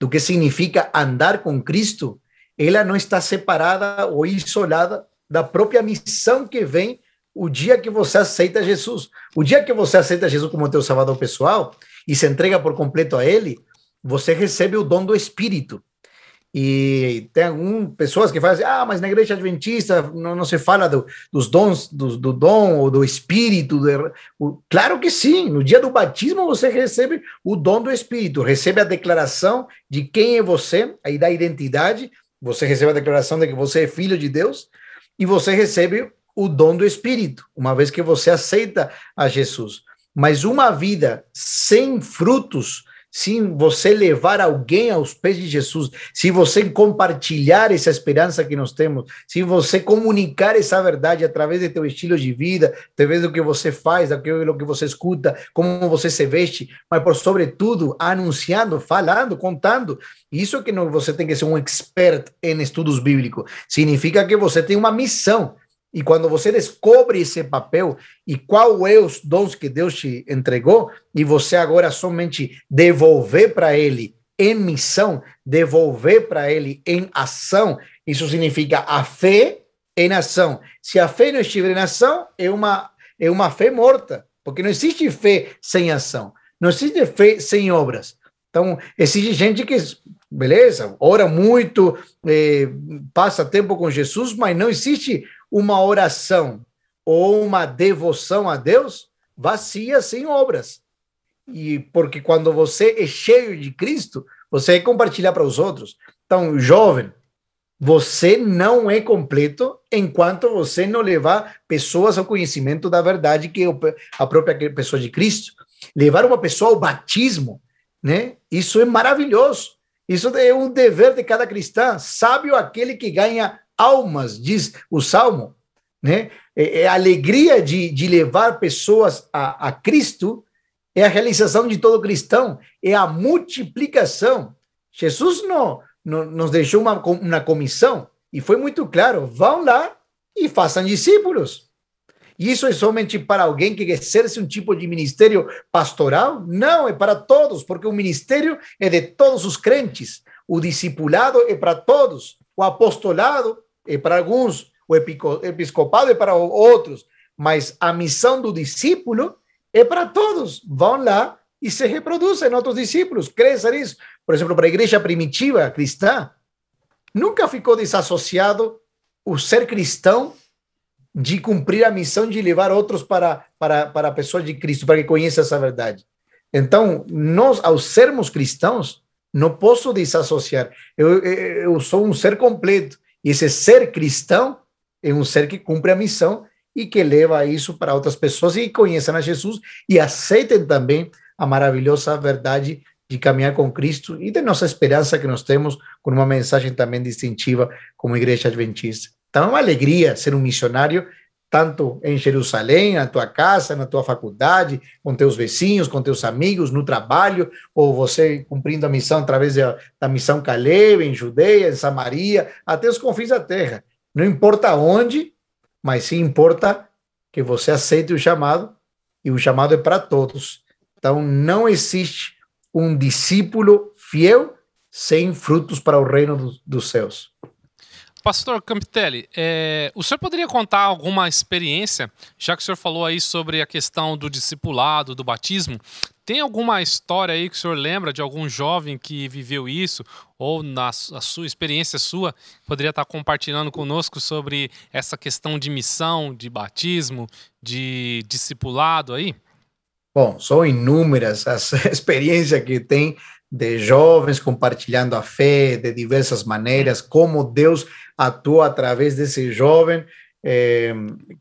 do que significa andar com Cristo, ela não está separada ou isolada da própria missão que vem o dia que você aceita Jesus. O dia que você aceita Jesus como teu salvador pessoal e se entrega por completo a ele, você recebe o dom do Espírito. E tem algumas pessoas que assim, ah, mas na igreja adventista não, não se fala do, dos dons, do, do dom ou do espírito. De... Claro que sim, no dia do batismo você recebe o dom do espírito, recebe a declaração de quem é você, aí da identidade, você recebe a declaração de que você é filho de Deus, e você recebe o dom do espírito, uma vez que você aceita a Jesus. Mas uma vida sem frutos, se você levar alguém aos pés de Jesus, se você compartilhar essa esperança que nós temos, se você comunicar essa verdade através do teu estilo de vida, através do que você faz, daquilo que você escuta, como você se veste, mas por sobretudo anunciando, falando, contando, isso que não, você tem que ser um expert em estudos bíblicos. Significa que você tem uma missão e quando você descobre esse papel e qual é os dons que Deus te entregou, e você agora somente devolver para Ele em missão, devolver para Ele em ação, isso significa a fé em ação. Se a fé não estiver em ação, é uma, é uma fé morta, porque não existe fé sem ação, não existe fé sem obras. Então, existe gente que, beleza, ora muito, eh, passa tempo com Jesus, mas não existe uma oração ou uma devoção a Deus vazia sem obras. E porque quando você é cheio de Cristo, você vai compartilhar para os outros. Então, jovem, você não é completo enquanto você não levar pessoas ao conhecimento da verdade que é a própria pessoa de Cristo. Levar uma pessoa ao batismo, né? Isso é maravilhoso. Isso é um dever de cada cristão. Sábio aquele que ganha almas, diz o Salmo. Né? É, é a alegria de, de levar pessoas a, a Cristo, é a realização de todo cristão, é a multiplicação. Jesus não, não nos deixou uma, uma comissão e foi muito claro: vão lá e façam discípulos. Isso é somente para alguém que exerce um tipo de ministério pastoral? Não, é para todos, porque o ministério é de todos os crentes. O discipulado é para todos. O apostolado é para alguns. O episcopado é para outros. Mas a missão do discípulo é para todos. Vão lá e se reproduzem outros discípulos. Cresça nisso. Por exemplo, para a igreja primitiva cristã, nunca ficou desassociado o ser cristão de cumprir a missão de levar outros para, para, para a pessoa de Cristo, para que conheça essa verdade. Então, nós, ao sermos cristãos, não posso desassociar. Eu, eu sou um ser completo. Esse ser cristão é um ser que cumpre a missão e que leva isso para outras pessoas e conheçam a Jesus e aceitem também a maravilhosa verdade de caminhar com Cristo e de nossa esperança que nós temos com uma mensagem também distintiva como igreja adventista. Então é uma alegria ser um missionário, tanto em Jerusalém, na tua casa, na tua faculdade, com teus vizinhos, com teus amigos, no trabalho, ou você cumprindo a missão através da, missão Caleb, em Judeia, em Samaria, até os confins da terra. Não importa onde, mas sim importa que você aceite o chamado, e o chamado é para todos. Então não existe um discípulo fiel sem frutos para o reino do, dos céus. Pastor Campitelli, é, o senhor poderia contar alguma experiência, já que o senhor falou aí sobre a questão do discipulado, do batismo, tem alguma história aí que o senhor lembra de algum jovem que viveu isso, ou na sua experiência sua, poderia estar compartilhando conosco sobre essa questão de missão, de batismo, de discipulado aí? Bom, são inúmeras as experiências que tem de jovens compartilhando a fé de diversas maneiras, como Deus atua através desse jovem eh,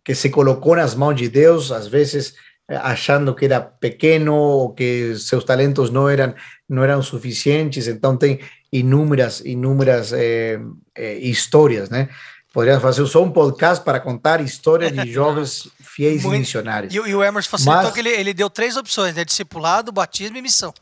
que se colocou nas mãos de Deus, às vezes eh, achando que era pequeno ou que seus talentos não eram não eram suficientes, então tem inúmeras inúmeras eh, histórias, né? Poderíamos fazer só um podcast para contar histórias de jovens fiéis Muito. e missionários. E, e, o Emerson facilitou Mas... que ele, ele deu três opções, né? Discipulado, batismo e missão.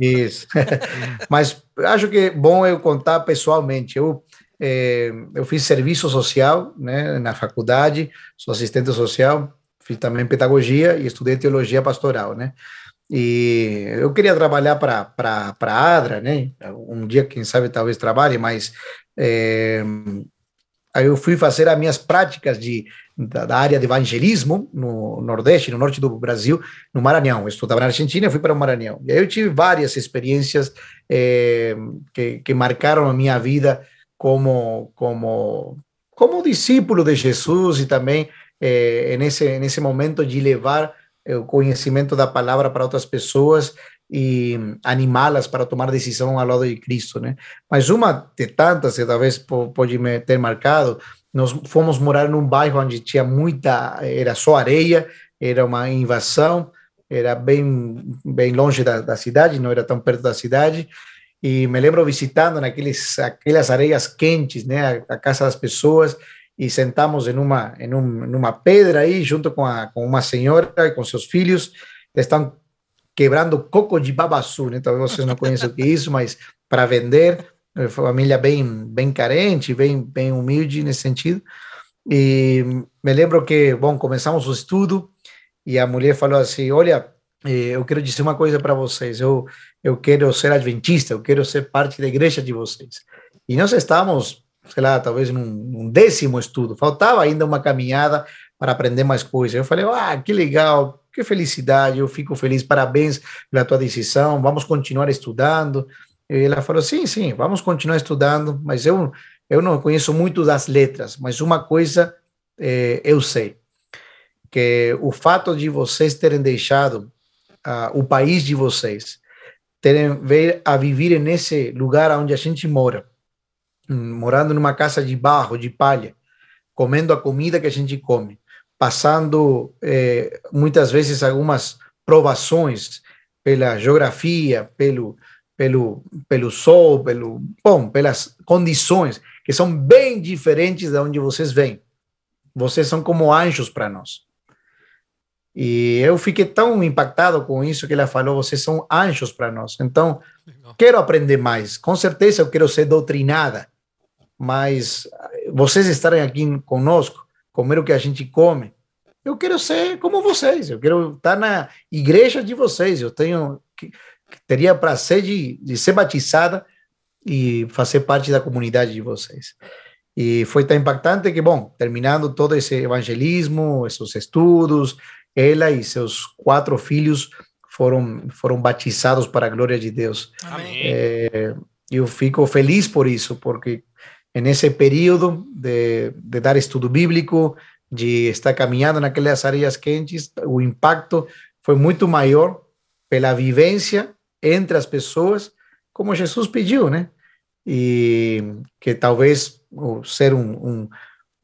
Isso. Mas acho que é bom eu contar pessoalmente. Eu, é, eu fiz serviço social né, na faculdade, sou assistente social, fiz também pedagogia e estudei teologia pastoral, né? E eu queria trabalhar para a ADRA, né? Um dia, quem sabe, talvez trabalhe, mas é, aí eu fui fazer as minhas práticas de, da, da, área de evangelismo no Nordeste, no Norte do Brasil, no Maranhão. Eu estudava na Argentina e fui para o Maranhão. E aí eu tive várias experiências é, que, que marcaram a minha vida como, como, como discípulo de Jesus e também é, nesse, nesse momento de levar o conhecimento da palavra para outras pessoas e animá-las para tomar decisão ao lado de Cristo, né? Mas uma de tantas que talvez pode me ter marcado, nós fomos morar num bairro onde tinha muita, era só areia, era uma invasão, era bem bem longe da, da cidade, não era tão perto da cidade, e me lembro visitando naqueles aquelas areias quentes, né, a, a casa das pessoas, e sentamos em uma em um, numa pedra aí junto com, a, com uma senhora e com seus filhos, estão quebrando coco de babaçu, né? Talvez vocês não conheçam o que é isso, mas para vender, família bem bem carente, bem bem humilde nesse sentido. E me lembro que, bom, começamos o estudo e a mulher falou assim: "Olha, eh, eu quero dizer uma coisa para vocês. Eu eu quero ser adventista, eu quero ser parte da igreja de vocês." E nós estávamos, sei lá, talvez num, num décimo estudo. Faltava ainda uma caminhada para aprender mais coisas. Eu falei: "Ah, que legal, que felicidade, eu fico feliz, parabéns pela tua decisão, vamos continuar estudando. E ela falou, sim, sim, vamos continuar estudando, mas eu, eu não conheço muito das letras, mas uma coisa é, eu sei, que o fato de vocês terem deixado o país de vocês, terem ver a viver nesse lugar onde a gente mora, morando numa casa de barro, de palha, comendo a comida que a gente come, passando eh, muitas vezes algumas provações pela geografia, pelo pelo, pelo sol, pelo, bom, pelas condições que são bem diferentes de onde vocês vêm. Vocês são como anjos para nós. E eu fiquei tão impactado com isso que ela falou: vocês são anjos para nós. Então, Legal. quero aprender mais. Com certeza eu quero ser doutrinada, mas vocês estarem aqui conosco, comer o que a gente come, eu quero ser como vocês. Eu quero estar na igreja de vocês. Eu tenho teria prazer de, de ser batizada e fazer parte da comunidade de vocês. E foi tão impactante que, bom, terminando todo esse evangelismo, esses estudos, ela e seus quatro filhos foram foram batizados para a glória de Deus. Amém. É, eu fico feliz por isso, porque nesse período de, de dar estudo bíblico, de estar caminhando naquelas areias quentes, o impacto foi muito maior pela vivência entre as pessoas, como Jesus pediu, né? E que talvez ser um, um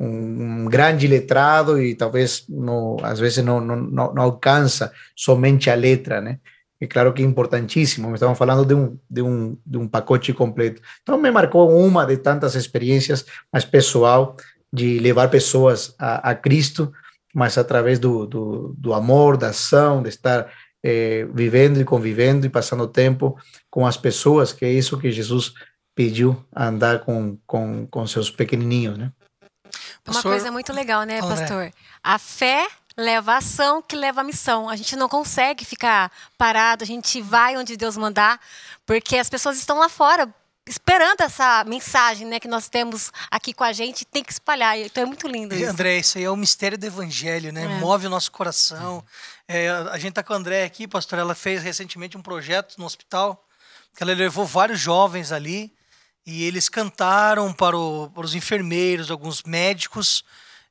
um grande letrado e talvez não, às vezes não, não, não, alcança somente a letra, né? É claro que é importantíssimo, estamos falando de um, de, um, de um pacote completo. Então, me marcou uma de tantas experiências mais pessoal de levar pessoas a, a Cristo, mas através do, do, do, amor, da ação, de estar eh, vivendo e convivendo e passando tempo com as pessoas, que é isso que Jesus pediu andar com, com, com seus pequenininhos, né? Pastor, Uma coisa muito legal, né, pastor? A fé leva a ação que leva a missão. A gente não consegue ficar parado, a gente vai onde Deus mandar, porque as pessoas estão lá fora esperando essa mensagem, né, que nós temos aqui com a gente, tem que espalhar. Então é muito lindo isso. André, isso aí é o mistério do evangelho, né? É. Move o nosso coração. É, a gente tá com a André aqui, pastor, ela fez recentemente um projeto no hospital, que ela levou vários jovens ali e eles cantaram para, o, para os enfermeiros, alguns médicos,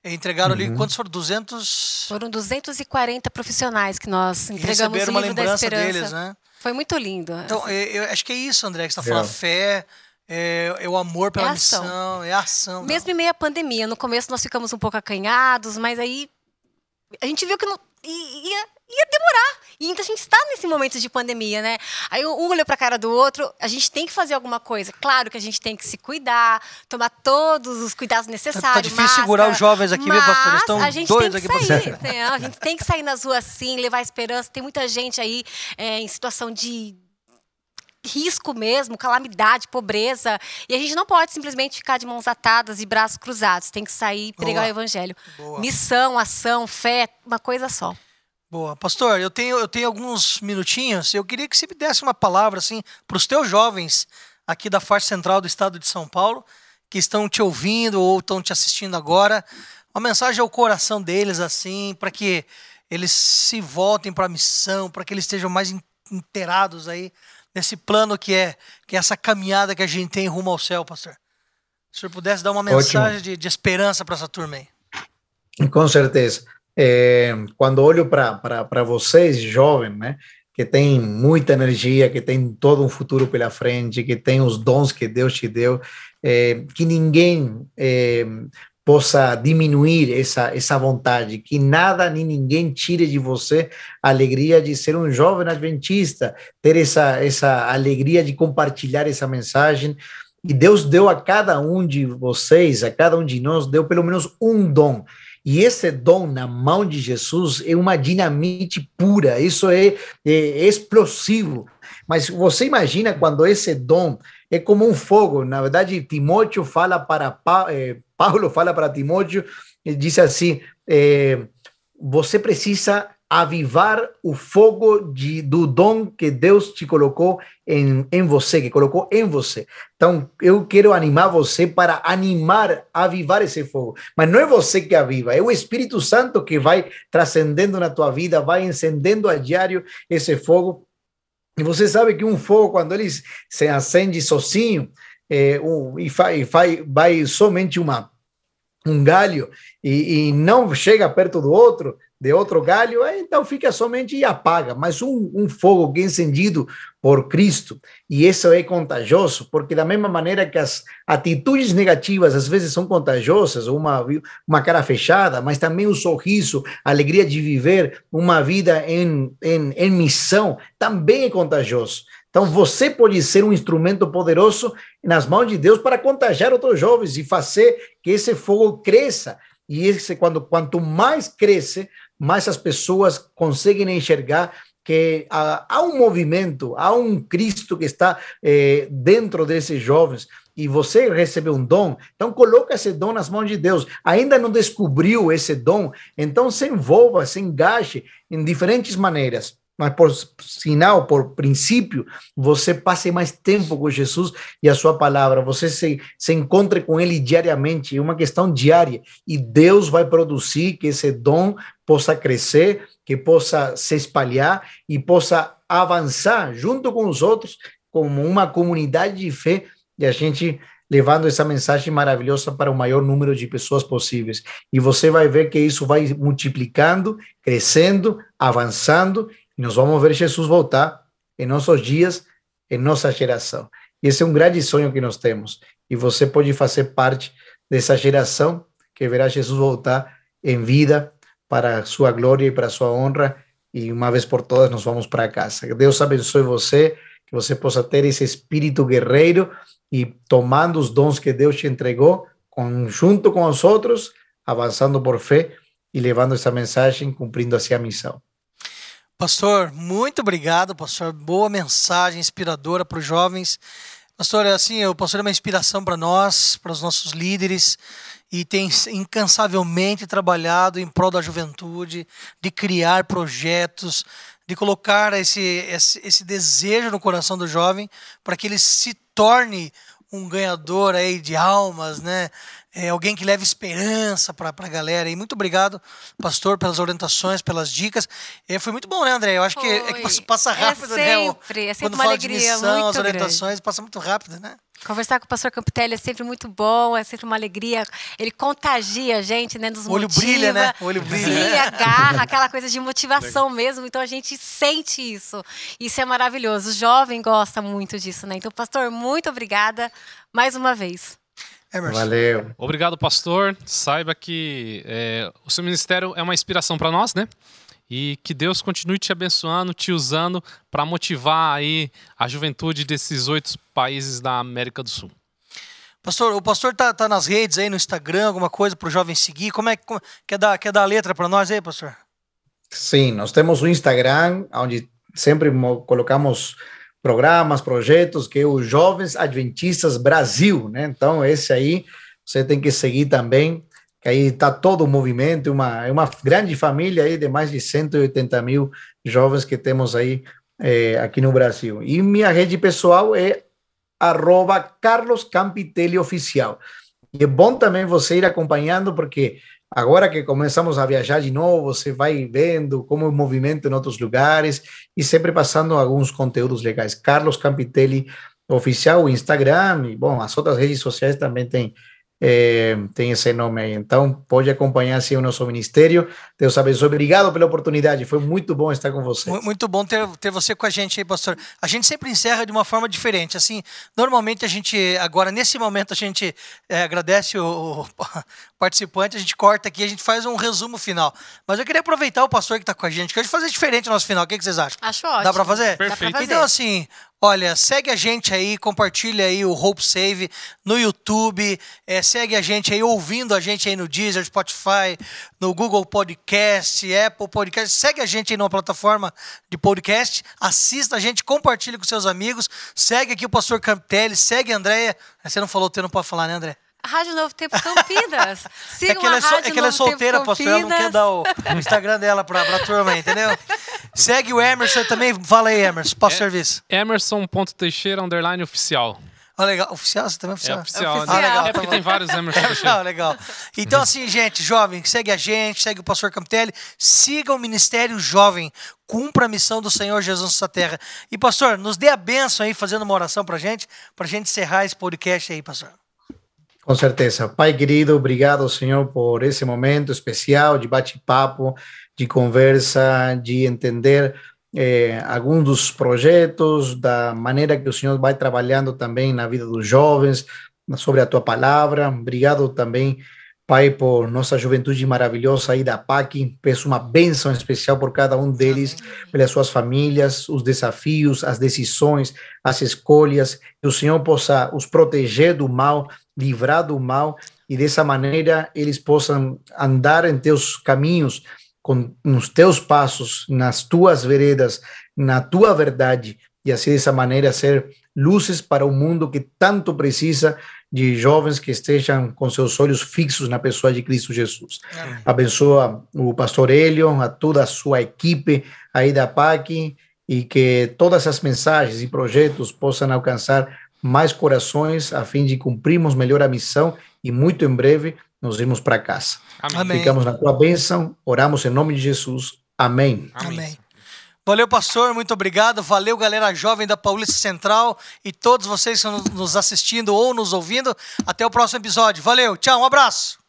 entregaram uhum. ali, quantos foram? 200? Foram 240 profissionais que nós entregamos o livro uma lembrança da esperança. deles, né? Foi muito lindo. Então, eu, eu acho que é isso, André, que você está falando, é. fé, é, é, o amor pela é missão, é a ação. Mesmo não. em meio à pandemia, no começo nós ficamos um pouco acanhados, mas aí a gente viu que não, ia, ia demorar. E então a gente está nesse momento de pandemia, né? Aí um olhou para a cara do outro, a gente tem que fazer alguma coisa. Claro que a gente tem que se cuidar, tomar todos os cuidados necessários. Tá, tá difícil máscara, segurar os jovens aqui, viu, pastor? Eles estão a gente dois tem que aqui sair, né? A gente tem que sair nas ruas sim, levar esperança. Tem muita gente aí é, em situação de risco mesmo, calamidade, pobreza. E a gente não pode simplesmente ficar de mãos atadas e braços cruzados. Tem que sair e pregar Boa. o evangelho. Boa. Missão, ação, fé, uma coisa só. Boa. Pastor, eu tenho, eu tenho alguns minutinhos. Eu queria que você me desse uma palavra assim, para os teus jovens aqui da faixa central do estado de São Paulo, que estão te ouvindo ou estão te assistindo agora. Uma mensagem ao coração deles, assim, para que eles se voltem para a missão, para que eles estejam mais inteirados aí nesse plano que é, que é essa caminhada que a gente tem rumo ao céu, pastor. Se o senhor pudesse dar uma mensagem de, de esperança para essa turma aí. Com certeza. É, quando olho para vocês, jovens, né, que tem muita energia, que tem todo um futuro pela frente, que tem os dons que Deus te deu, é, que ninguém é, possa diminuir essa, essa vontade, que nada nem ninguém tire de você a alegria de ser um jovem adventista, ter essa, essa alegria de compartilhar essa mensagem. E Deus deu a cada um de vocês, a cada um de nós, deu pelo menos um dom. E esse dom na mão de Jesus é uma dinamite pura, isso é, é, é explosivo. Mas você imagina quando esse dom é como um fogo. Na verdade, Timóteo fala para eh, Paulo fala para Timóteo diz assim: eh, você precisa avivar o fogo de, do dom que Deus te colocou em, em você, que colocou em você. Então, eu quero animar você para animar, avivar esse fogo. Mas não é você que aviva, é o Espírito Santo que vai transcendendo na tua vida, vai incendendo a diário esse fogo. E você sabe que um fogo, quando ele se acende sozinho, é, um, e, faz, faz, vai somente uma, um galho e, e não chega perto do outro, de outro galho, então fica somente e apaga. Mas um, um fogo que é encendido por Cristo, e isso é contagioso, porque da mesma maneira que as atitudes negativas às vezes são contagiosas, uma, uma cara fechada, mas também o sorriso, a alegria de viver uma vida em, em, em missão, também é contagioso. Então você pode ser um instrumento poderoso nas mãos de Deus para contagiar outros jovens e fazer que esse fogo cresça. E esse, quando, quanto mais cresce, mais as pessoas conseguem enxergar que há, há um movimento, há um Cristo que está eh, dentro desses jovens e você recebeu um dom, então coloca esse dom nas mãos de Deus. Ainda não descobriu esse dom, então se envolva, se engaje em diferentes maneiras mas por sinal, por princípio, você passe mais tempo com Jesus e a sua palavra, você se, se encontre com ele diariamente, é uma questão diária, e Deus vai produzir que esse dom possa crescer, que possa se espalhar e possa avançar junto com os outros, como uma comunidade de fé, e a gente levando essa mensagem maravilhosa para o maior número de pessoas possíveis. E você vai ver que isso vai multiplicando, crescendo, avançando e nós vamos ver Jesus voltar em nossos dias, em nossa geração. E esse é um grande sonho que nós temos. E você pode fazer parte dessa geração que verá Jesus voltar em vida para a sua glória e para a sua honra. E uma vez por todas nós vamos para casa. Que Deus abençoe você, que você possa ter esse espírito guerreiro e tomando os dons que Deus te entregou, junto com os outros, avançando por fé e levando essa mensagem, cumprindo assim a missão. Pastor, muito obrigado, pastor. Boa mensagem inspiradora para os jovens. Pastor, é assim, o pastor é uma inspiração para nós, para os nossos líderes, e tem incansavelmente trabalhado em prol da juventude, de criar projetos, de colocar esse, esse, esse desejo no coração do jovem para que ele se torne um ganhador aí de almas, né? É, alguém que leve esperança para a galera. E muito obrigado, pastor, pelas orientações, pelas dicas. É, foi muito bom, né, André? Eu acho que, é que passa, rápido, é sempre, né? É sempre Quando uma fala alegria de missão, muito as orientações, grande. passa muito rápido, né? Conversar com o pastor Campitelli é sempre muito bom, é sempre uma alegria. Ele contagia a gente, né? Nos O olho motiva. brilha, né? O olho brilha. Sim, agarra, aquela coisa de motivação mesmo. Então a gente sente isso. Isso é maravilhoso. O jovem gosta muito disso, né? Então, pastor, muito obrigada mais uma vez. Emerson. Valeu. Obrigado, pastor. Saiba que é, o seu ministério é uma inspiração para nós, né? E que Deus continue te abençoando, te usando para motivar aí a juventude desses oito países da América do Sul. Pastor, o pastor tá, tá nas redes aí, no Instagram, alguma coisa para o jovem seguir. Como é que quer dar, quer dar a letra para nós aí, pastor? Sim, nós temos o Instagram, onde sempre mo- colocamos programas, projetos, que é o Jovens Adventistas Brasil, né? Então, esse aí você tem que seguir também, que aí está todo o movimento, uma, é uma grande família aí de mais de 180 mil jovens que temos aí eh, aqui no Brasil. E minha rede pessoal é arroba Carlos Campitelli Oficial. E é bom também você ir acompanhando, porque agora que começamos a viajar de novo, você vai vendo como o movimento em outros lugares e sempre passando alguns conteúdos legais. Carlos Campitelli Oficial, Instagram, e bom, as outras redes sociais também tem, eh, tem esse nome aí. Então, pode acompanhar assim o nosso ministério. Deus abençoe. Obrigado pela oportunidade. Foi muito bom estar com vocês. Mu- Muito bom ter, ter você com a gente aí, pastor. A gente sempre encerra de uma forma diferente. Assim, normalmente a gente, agora nesse momento, a gente é, agradece o, o participante, a gente corta aqui, a gente faz um resumo final. Mas eu queria aproveitar o pastor que está com a gente, que a gente fazer diferente no nosso final. O que, que vocês acham? Acho ótimo. Dá para fazer? Dá pra Perfeito. fazer. Então, assim, olha, segue a gente aí, compartilha aí o Hope Save no YouTube, é, segue a gente aí, ouvindo a gente aí no Deezer, Spotify, no Google Podcast, Apple Podcast. Segue a gente aí numa plataforma de podcast, assista a gente, compartilha com seus amigos, segue aqui o Pastor Campitelli, segue a Andréia. Você não falou, você não pode falar, né, André? Rádio Novo Tempo Campinas. É Sigam que ela é, a so- é que ela é solteira, pastor, ela não quer dar o, o Instagram dela pra, pra turma entendeu? Segue o Emerson também, fala aí, Emerson, posso serviço. Emerson.teixeira, underline oficial. Ah, legal. Oficial? Você também é É oficial? oficial. oficial. né? Ah, legal, é porque tá tem vários Emerson Legal, Teixeira. legal. Então, assim, gente, jovem, segue a gente, segue o pastor Campitelli, siga o Ministério Jovem, cumpra a missão do Senhor Jesus nessa terra. E, pastor, nos dê a bênção aí, fazendo uma oração pra gente, pra gente encerrar esse podcast aí, pastor. Com certeza. Pai querido, obrigado, Senhor, por esse momento especial de bate-papo, de conversa, de entender eh, alguns dos projetos, da maneira que o Senhor vai trabalhando também na vida dos jovens, sobre a tua palavra. Obrigado também, Pai, por nossa juventude maravilhosa aí da PAC, peço uma bênção especial por cada um deles, pelas suas famílias, os desafios, as decisões, as escolhas, que o Senhor possa os proteger do mal, livrar do mal, e dessa maneira eles possam andar em teus caminhos, com nos teus passos, nas tuas veredas, na tua verdade, e assim dessa maneira ser luzes para o mundo que tanto precisa de jovens que estejam com seus olhos fixos na pessoa de Cristo Jesus. Amém. Abençoa o pastor Hélio, a toda a sua equipe aí da PAC e que todas as mensagens e projetos possam alcançar mais corações a fim de cumprirmos melhor a missão e muito em breve nos irmos para casa. Amém. Ficamos na tua bênção, oramos em nome de Jesus. Amém. Amém. Amém. Valeu, pastor, muito obrigado. Valeu, galera jovem da Paulista Central e todos vocês que estão nos assistindo ou nos ouvindo. Até o próximo episódio. Valeu, tchau, um abraço.